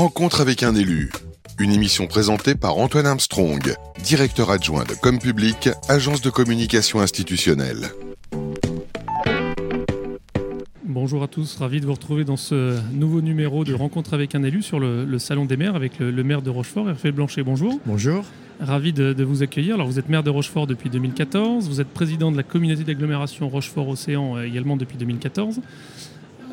Rencontre avec un élu. Une émission présentée par Antoine Armstrong, directeur adjoint de Com Public, agence de communication institutionnelle. Bonjour à tous, ravi de vous retrouver dans ce nouveau numéro de Rencontre avec un élu sur le, Salon des maires avec le, maire de Rochefort, Hervé Blanchet. Bonjour. Bonjour. Ravi de, de, vous accueillir. Alors, vous êtes maire de Rochefort depuis 2014, vous êtes président de la communauté d'agglomération Rochefort-Océan euh, également depuis 2014.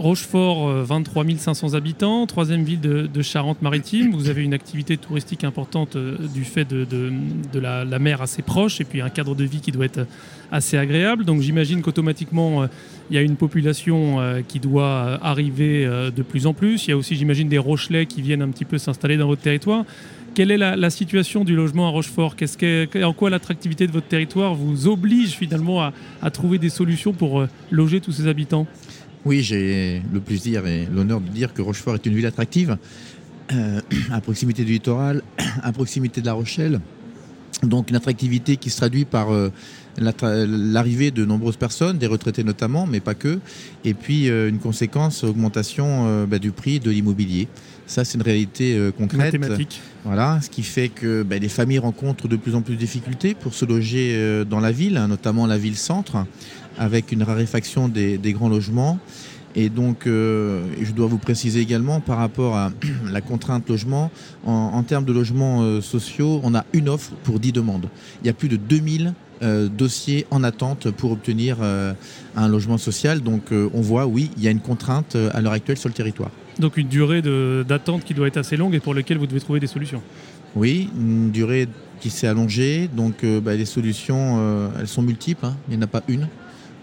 Rochefort, 23 euh, 500 habitants, troisième ville de, Charente-Maritime. Vous avez une activité touristique importante euh, du fait de, la, mer assez proche et puis un cadre de vie qui doit être assez agréable. Donc j'imagine qu'automatiquement, euh, il y a une population qui doit arriver de plus en plus. Il y a aussi, j'imagine, des Rochelais qui viennent un petit peu s'installer dans votre territoire. Quelle est la, situation du logement à Rochefort? En quoi l'attractivité de votre territoire vous oblige finalement à trouver des solutions pour loger tous ces habitants? Oui, j'ai le plaisir et l'honneur de dire que Rochefort est une ville attractive, euh, à proximité du littoral, à proximité de La Rochelle. Donc une attractivité qui se traduit par euh, l'arrivée de nombreuses personnes, des retraités notamment, mais pas que, et puis euh, une conséquence, augmentation bah, du prix de l'immobilier. Ça, c'est une réalité concrète. Mathématique. Voilà, ce qui fait que bah, les familles rencontrent de plus en plus de difficultés pour se loger dans la ville, hein, notamment la ville-centre avec une raréfaction des, grands logements. Et donc, euh, je dois vous préciser également par rapport à la contrainte logement, en, termes de logements euh, sociaux, on a une offre pour 10 demandes. Il y a plus de 2000 euh, dossiers en attente pour obtenir un logement social. Donc, on voit, oui, il y a une contrainte à l'heure actuelle sur le territoire. Donc, une durée d'attente qui doit être assez longue et pour laquelle vous devez trouver des solutions. Oui, une durée qui s'est allongée. Donc, bah, les solutions, elles sont multiples. Hein. Il n'y en a pas une.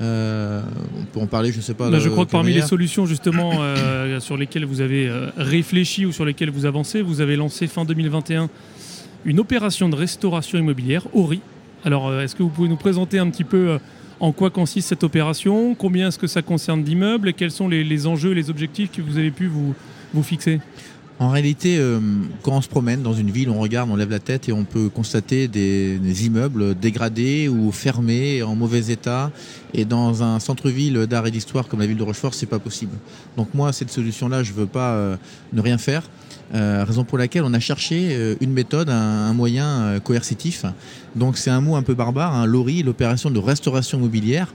Euh, on peut en parler, je ne sais pas. Bah, je crois que parmi les solutions justement euh, sur lesquelles vous avez euh, réfléchi ou sur lesquelles vous avancez, vous avez lancé fin 2021 une opération de restauration immobilière, ORI. Alors, est-ce que vous pouvez nous présenter un petit peu en quoi consiste cette opération? Combien est-ce que ça concerne d'immeubles? Et quels sont les, les, enjeux, les objectifs que vous avez pu vous fixer? En réalité, euh, quand on se promène dans une ville, on regarde, on lève la tête et on peut constater des, immeubles dégradés ou fermés, en mauvais état. Et dans un centre-ville d'art et d'histoire comme la ville de Rochefort, c'est pas possible. Donc moi, cette solution-là, je veux pas euh, ne rien faire. Euh, raison pour laquelle on a cherché une méthode, un, moyen coercitif. Donc c'est un mot un peu barbare, hein, l'ORI, l'opération de restauration immobilière,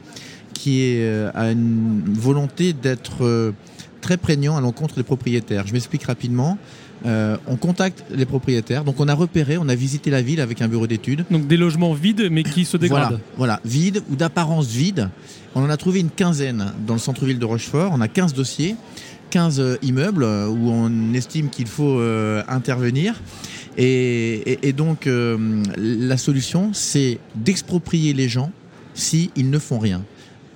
qui a une volonté d'être très prégnant à l'encontre des propriétaires. Je m'explique rapidement. Euh, on contacte les propriétaires. Donc on a repéré, on a visité la ville avec un bureau d'études. Donc des logements vides mais qui se dégradent. Voilà, vides ou d'apparence vide. On en a trouvé une quinzaine dans le centre-ville de Rochefort. On a 15 dossiers, 15 euh, immeubles euh, où on estime qu'il faut intervenir. Et, donc la solution, c'est d'exproprier les gens s'ils ne font rien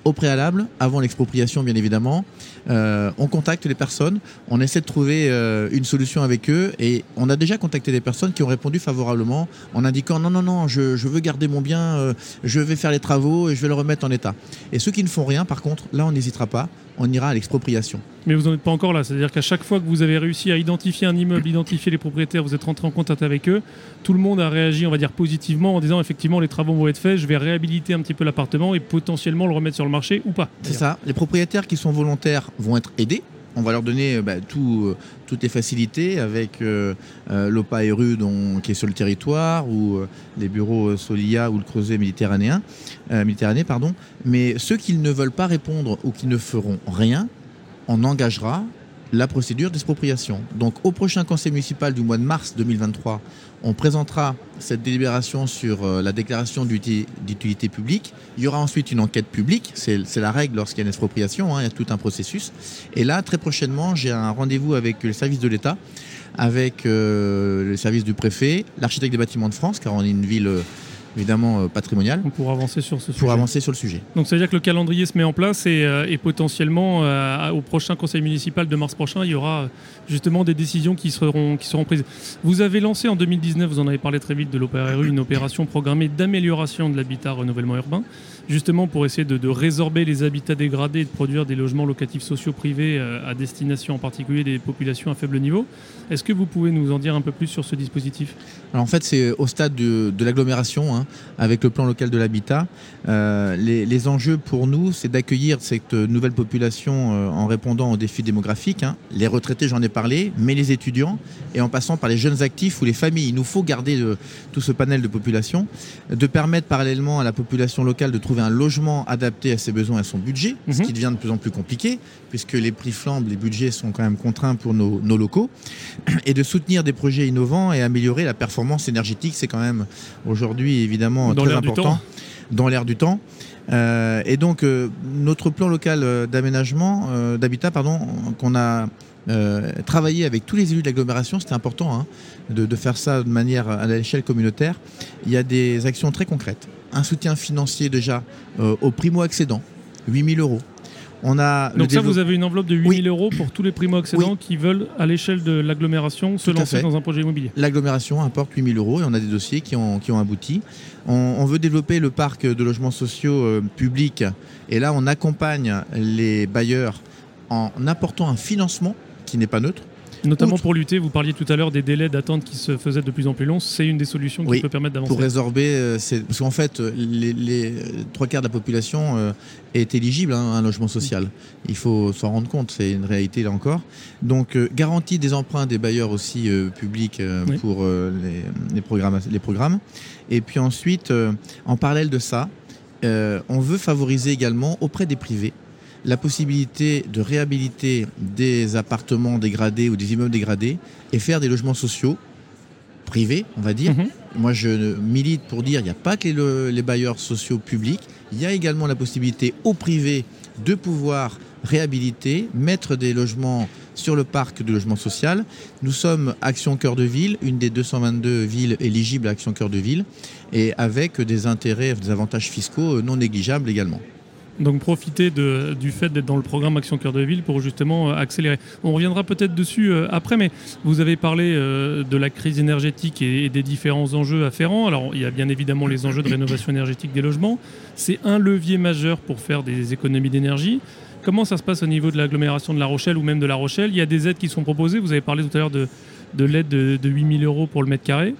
au préalable, avant l'expropriation bien évidemment, euh, on contacte les personnes, on essaie de trouver euh, une solution avec eux et on a déjà contacté des personnes qui ont répondu favorablement en indiquant non, non, non, je, veux garder mon bien, euh, je vais faire les travaux et je vais le remettre en état. Et ceux qui ne font rien, par contre, là on n'hésitera pas, on ira à l'expropriation. Mais vous n'en êtes pas encore là, c'est-à-dire qu'à chaque fois que vous avez réussi à identifier un immeuble, identifier les propriétaires, vous êtes rentré en contact avec eux, tout le monde a réagi, on va dire, positivement en disant effectivement les travaux vont être faits, je vais réhabiliter un petit peu l'appartement et potentiellement le remettre sur le marché ou pas. C'est ça, les propriétaires qui sont volontaires vont être aidés. On va leur donner euh, bah, euh, toutes les facilités avec euh, l'OPA et RU qui est sur le territoire ou les bureaux Solia ou le Creuset méditerranéen. Pardon. Mais ceux qui ne veulent pas répondre ou qui ne feront rien, on engagera la procédure d'expropriation. Donc au prochain conseil municipal du mois de mars 2023, on présentera cette délibération sur euh, la déclaration d'utilité publique. Il y aura ensuite une enquête publique, c'est la règle lorsqu'il y a une expropriation, hein, il y a tout un processus. Et là, très prochainement, j'ai un rendez-vous avec le service de l'État, avec euh, le service du préfet, l'architecte des bâtiments de France, car on est une ville... Euh, évidemment euh, patrimonial. Pour avancer sur ce sujet. Pour avancer sur le sujet. Donc ça veut dire que le calendrier se met en place et, euh, potentiellement euh, au prochain conseil municipal de mars prochain, il y aura justement des décisions qui seront, qui seront prises. Vous avez lancé en 2019, vous en avez parlé très vite de l'OPRU, une opération programmée d'amélioration de l'habitat renouvellement urbain. Justement pour essayer de, résorber les habitats dégradés et de produire des logements locatifs sociaux privés euh, à destination en particulier des populations à faible niveau. Est-ce que vous pouvez nous en dire un peu plus sur ce dispositif? Alors en fait, c'est au stade de, l'agglomération, hein, avec le plan local de l'habitat. Euh, les, enjeux pour nous, c'est d'accueillir cette nouvelle population euh, en répondant aux défis démographiques. hein. Les retraités, j'en ai parlé, mais les étudiants, et en passant par les jeunes actifs ou les familles. Il nous faut garder tout ce panel de population, de permettre parallèlement à la population locale de trouver un logement adapté à ses besoins et à son budget, ce Mhm. qui devient de plus en plus compliqué, puisque les prix flambent, les budgets sont quand même contraints pour nos, nos locaux, et de soutenir des projets innovants et améliorer la performance énergétique. C'est quand même aujourd'hui évidemment Dans très important dans l'air du temps. Euh, et donc euh, notre plan local euh, d'aménagement, euh, d'habitat, pardon, qu'on a euh, travaillé avec tous les élus de l'agglomération, c'était important hein, de, de faire ça de manière à l'échelle communautaire. Il y a des actions très concrètes. Un soutien financier déjà euh, aux primo-accédants, 8000 euros. On a le Donc ça, développe- vous avez une enveloppe de 8000 euros pour tous les primo-accédants qui veulent, à l'échelle de l'agglomération, se lancer dans un projet immobilier. L'agglomération apporte 8000 euros et on a des dossiers qui ont, qui ont abouti. On, on veut développer le parc de logements sociaux euh, publics et là on accompagne les bailleurs en apportant un financement qui n'est pas neutre. Notamment Outre- pour lutter, vous parliez tout à l'heure des délais d'attente qui se faisaient de plus en plus longs. C'est une des solutions qui Oui, peut permettre d'avancer. pour résorber. euh, c'est- parce qu'en fait, euh, les, les, euh, trois quarts de la population euh, est éligible hein, à un logement social. Il faut s'en rendre compte, c'est une réalité là encore. Donc, euh, garantie des emprunts des bailleurs aussi euh, publics euh, Oui. pour euh, les, les programmes, les programmes. Et puis ensuite, euh, en parallèle de ça, euh, on veut favoriser également auprès des privés la possibilité de réhabiliter des appartements dégradés ou des immeubles dégradés et faire des logements sociaux privés, on va dire, Mhm. moi, je milite pour dire qu'il n'y a pas que les, le- les bailleurs sociaux publics, il y a également la possibilité au privé de pouvoir réhabiliter, mettre des logements sur le parc de logement social. Nous sommes Action Cœur de Ville, une des 222 villes éligibles à Action Cœur de Ville, et avec des intérêts, des avantages fiscaux euh, non négligeables également. Donc profiter du fait d'être dans le programme Action Cœur de Ville pour justement euh, accélérer. On reviendra peut-être dessus euh, après, mais vous avez parlé euh, de la crise énergétique et, des différents enjeux afférents. Alors il y a bien évidemment les enjeux de rénovation énergétique des logements. C'est un levier majeur pour faire des économies d'énergie. Comment ça se passe au niveau de l'agglomération de La Rochelle ou même de La Rochelle? Il y a des aides qui sont proposées. Vous avez parlé tout à l'heure de, de l'aide de, de 8000 euros pour le mètre carré.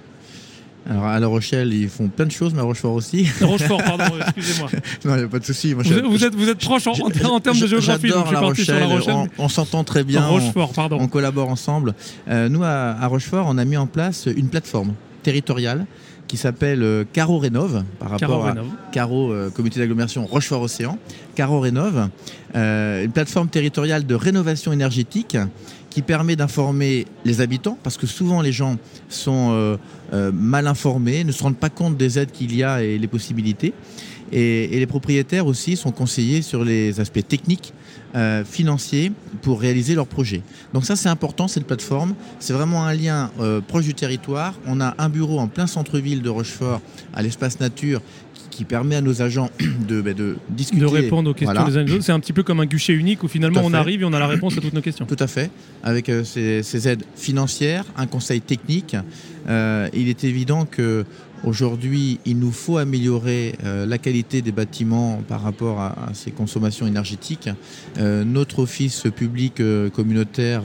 Alors à La Rochelle, ils font plein de choses, mais à Rochefort aussi. Rochefort, pardon, excusez-moi. non, il n'y a pas de souci. Vous, je- êtes- vous êtes, vous êtes proche en, en- en termes de géographie, donc J'adore La La Rochelle. On, on s'entend très bien. on- Rochefort, pardon. On collabore ensemble. Euh, nous, à, à Rochefort, on a mis en place une plateforme territoriale qui s'appelle euh, Caro Rénov, par rapport Caro à Rénov. Caro, euh, comité d'agglomération Rochefort Océan. Caro Rénov, euh, une plateforme territoriale de rénovation énergétique qui permet d'informer les habitants, parce que souvent les gens sont euh, euh, mal informés, ne se rendent pas compte des aides qu'il y a et les possibilités. Et, les propriétaires aussi sont conseillés sur les aspects techniques, euh, financiers, pour réaliser leurs projets. Donc ça c'est important, cette plateforme. C'est vraiment un lien proche du territoire. On a un bureau en plein centre-ville de Rochefort, à l'espace nature, qui, permet à nos agents de, ben, de discuter. de répondre aux questions Voilà. des uns et des autres. C'est un petit peu comme un guichet unique où finalement on arrive et on a la réponse à toutes nos questions. Tout à fait, avec euh, ces, ces aides financières, un conseil technique. Euh, il est évident que aujourd'hui, il nous faut améliorer euh, la qualité des bâtiments par rapport à, à ces consommations énergétiques. Euh, notre office public euh, communautaire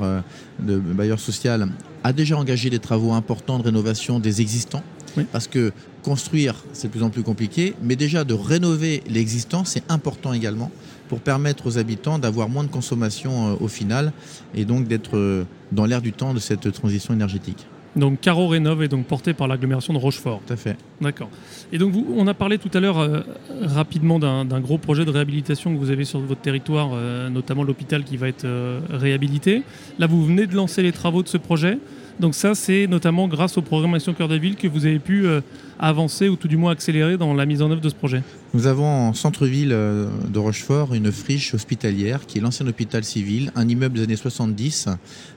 de bailleur social a déjà engagé des travaux importants de rénovation des existants. Oui. Parce que construire, c'est de plus en plus compliqué, mais déjà de rénover l'existant, c'est important également pour permettre aux habitants d'avoir moins de consommation euh, au final et donc d'être euh, dans l'air du temps de cette transition énergétique. Donc Caro Rénov est donc porté par l'agglomération de Rochefort. Tout à fait. D'accord. Et donc vous, on a parlé tout à l'heure euh, rapidement d'un d'un gros projet de réhabilitation que vous avez sur votre territoire, euh, notamment l'hôpital qui va être euh, réhabilité. Là, vous venez de lancer les travaux de ce projet. Donc ça, c'est notamment grâce au programme Action Cœur de Ville que vous avez pu euh, avancer ou tout du moins accélérer dans la mise en œuvre de ce projet. Nous avons en centre-ville euh, de Rochefort une friche hospitalière qui est l'ancien hôpital civil, un immeuble des années 70,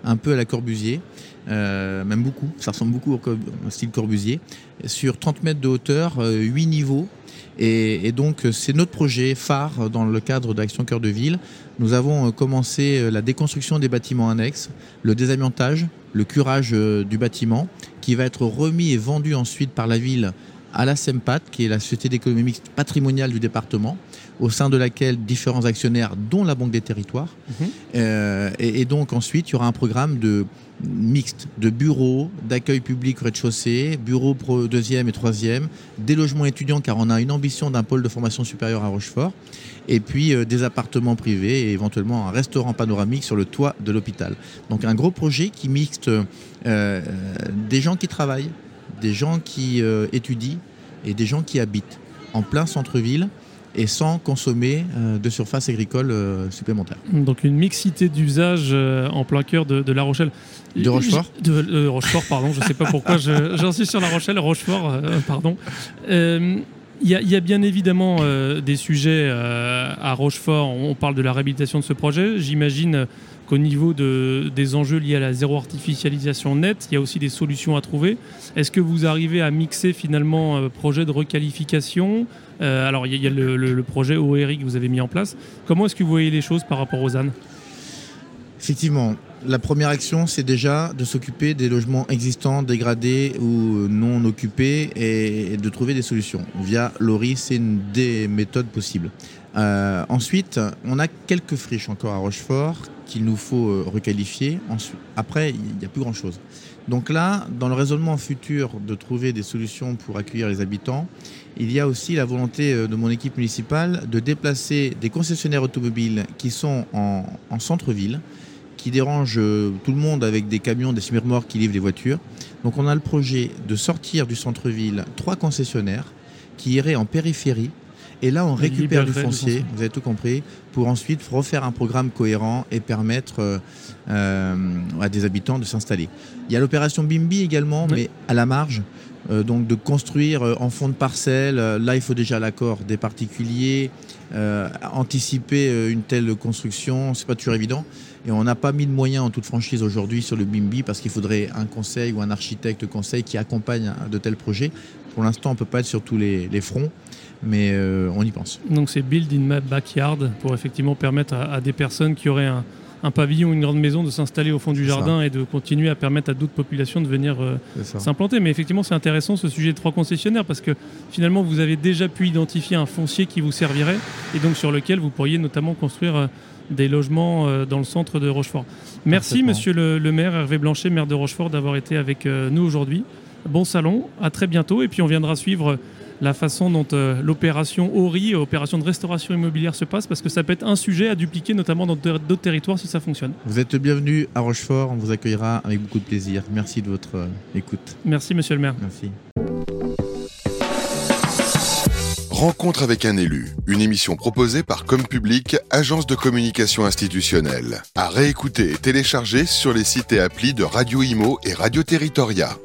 un peu à la Corbusier, euh, même beaucoup, ça ressemble beaucoup au, style Corbusier, sur 30 mètres de hauteur, euh, 8 niveaux. Et, et donc euh, c'est notre projet phare dans le cadre d'Action Cœur de Ville. Nous avons euh, commencé euh, la déconstruction des bâtiments annexes, le désamiantage, le curage euh, du bâtiment, qui va être remis et vendu ensuite par la ville à la SEMPAT, qui est la Société d'économie mixte patrimoniale du département, au sein de laquelle différents actionnaires, dont la Banque des Territoires. Mhm. Euh, et, et donc ensuite, il y aura un programme de mixte de bureaux, d'accueil public au rez-de-chaussée, bureaux pro deuxième et troisième, des logements étudiants car on a une ambition d'un pôle de formation supérieure à Rochefort, et puis euh, des appartements privés et éventuellement un restaurant panoramique sur le toit de l'hôpital. Donc un gros projet qui mixte euh, des gens qui travaillent, des gens qui euh, étudient et des gens qui habitent en plein centre-ville et sans consommer euh, de surface agricole euh, supplémentaire. Donc une mixité d'usages euh, en plein cœur de, de La Rochelle. De Rochefort De, de Rochefort, pardon. Je ne sais pas pourquoi suis sur La Rochelle. Rochefort, pardon. Il y, a- bien évidemment euh, des sujets euh, à Rochefort. On parle de la réhabilitation de ce projet. J'imagine qu'au niveau de, des enjeux liés à la zéro artificialisation nette, il y a aussi des solutions à trouver. Est-ce que vous arrivez à mixer finalement euh, projet de requalification? Euh, Alors il y a, le- le projet OERI que vous avez mis en place. Comment est-ce que vous voyez les choses par rapport aux ânes Effectivement, la première action, c'est déjà de s'occuper des logements existants, dégradés ou non occupés et de trouver des solutions. Via l'ORI, c'est une des méthodes possibles. Euh, ensuite, on a quelques friches encore à Rochefort qu'il nous faut euh, requalifier. Après, il n'y a plus grand-chose. Donc là, dans le raisonnement futur de trouver des solutions pour accueillir les habitants, il y a aussi la volonté euh, de mon équipe municipale de déplacer des concessionnaires automobiles qui sont en centre-ville, qui dérangent euh, tout le monde avec des camions, des semi-remorques qui livrent des voitures. Donc on a le projet de sortir du centre-ville trois concessionnaires qui iraient en périphérie. Et là, on Et récupère du foncier, vous avez tout compris, pour ensuite refaire un programme cohérent et permettre euh, euh, à des habitants de s'installer. Il y a l'opération Bimbi également, Oui. mais à la marge. euh, donc de construire en fond de parcelle. Là, il faut déjà l'accord des particuliers. Euh, anticiper euh, une telle construction, c'est pas toujours évident. Et on n'a pas mis de moyens en toute franchise aujourd'hui sur le BIMBI parce qu'il faudrait un conseil ou un architecte conseil qui accompagne de tels projets. Pour l'instant, on peut pas être sur tous les, fronts, mais euh, on y pense. Donc c'est Build in My Backyard pour effectivement permettre à des personnes qui auraient un, un pavillon une grande maison de s'installer au fond du ça. jardin et de continuer à permettre à d'autres populations de venir euh, s'implanter. Mais effectivement, c'est intéressant ce sujet de trois concessionnaires parce que finalement, vous avez déjà pu identifier un foncier qui vous servirait et donc sur lequel vous pourriez notamment construire euh, des logements euh, dans le centre de Rochefort. Merci, monsieur le, le maire Hervé Blanchet, maire de Rochefort, d'avoir été avec nous aujourd'hui. Bon salon, à très bientôt et puis on viendra suivre la façon dont euh, l'opération ORI, opération de restauration immobilière, se passe parce que ça peut être un sujet à dupliquer notamment dans d'autres d'autres territoires si ça fonctionne. Vous êtes bienvenue à Rochefort, on vous accueillera avec beaucoup de plaisir. Merci de votre euh, écoute. Merci, monsieur le maire. Merci. Rencontre avec un élu, une émission proposée par Comme Public, agence de communication institutionnelle. À réécouter et télécharger sur les sites et applis de Radio Imo et Radio Territoria.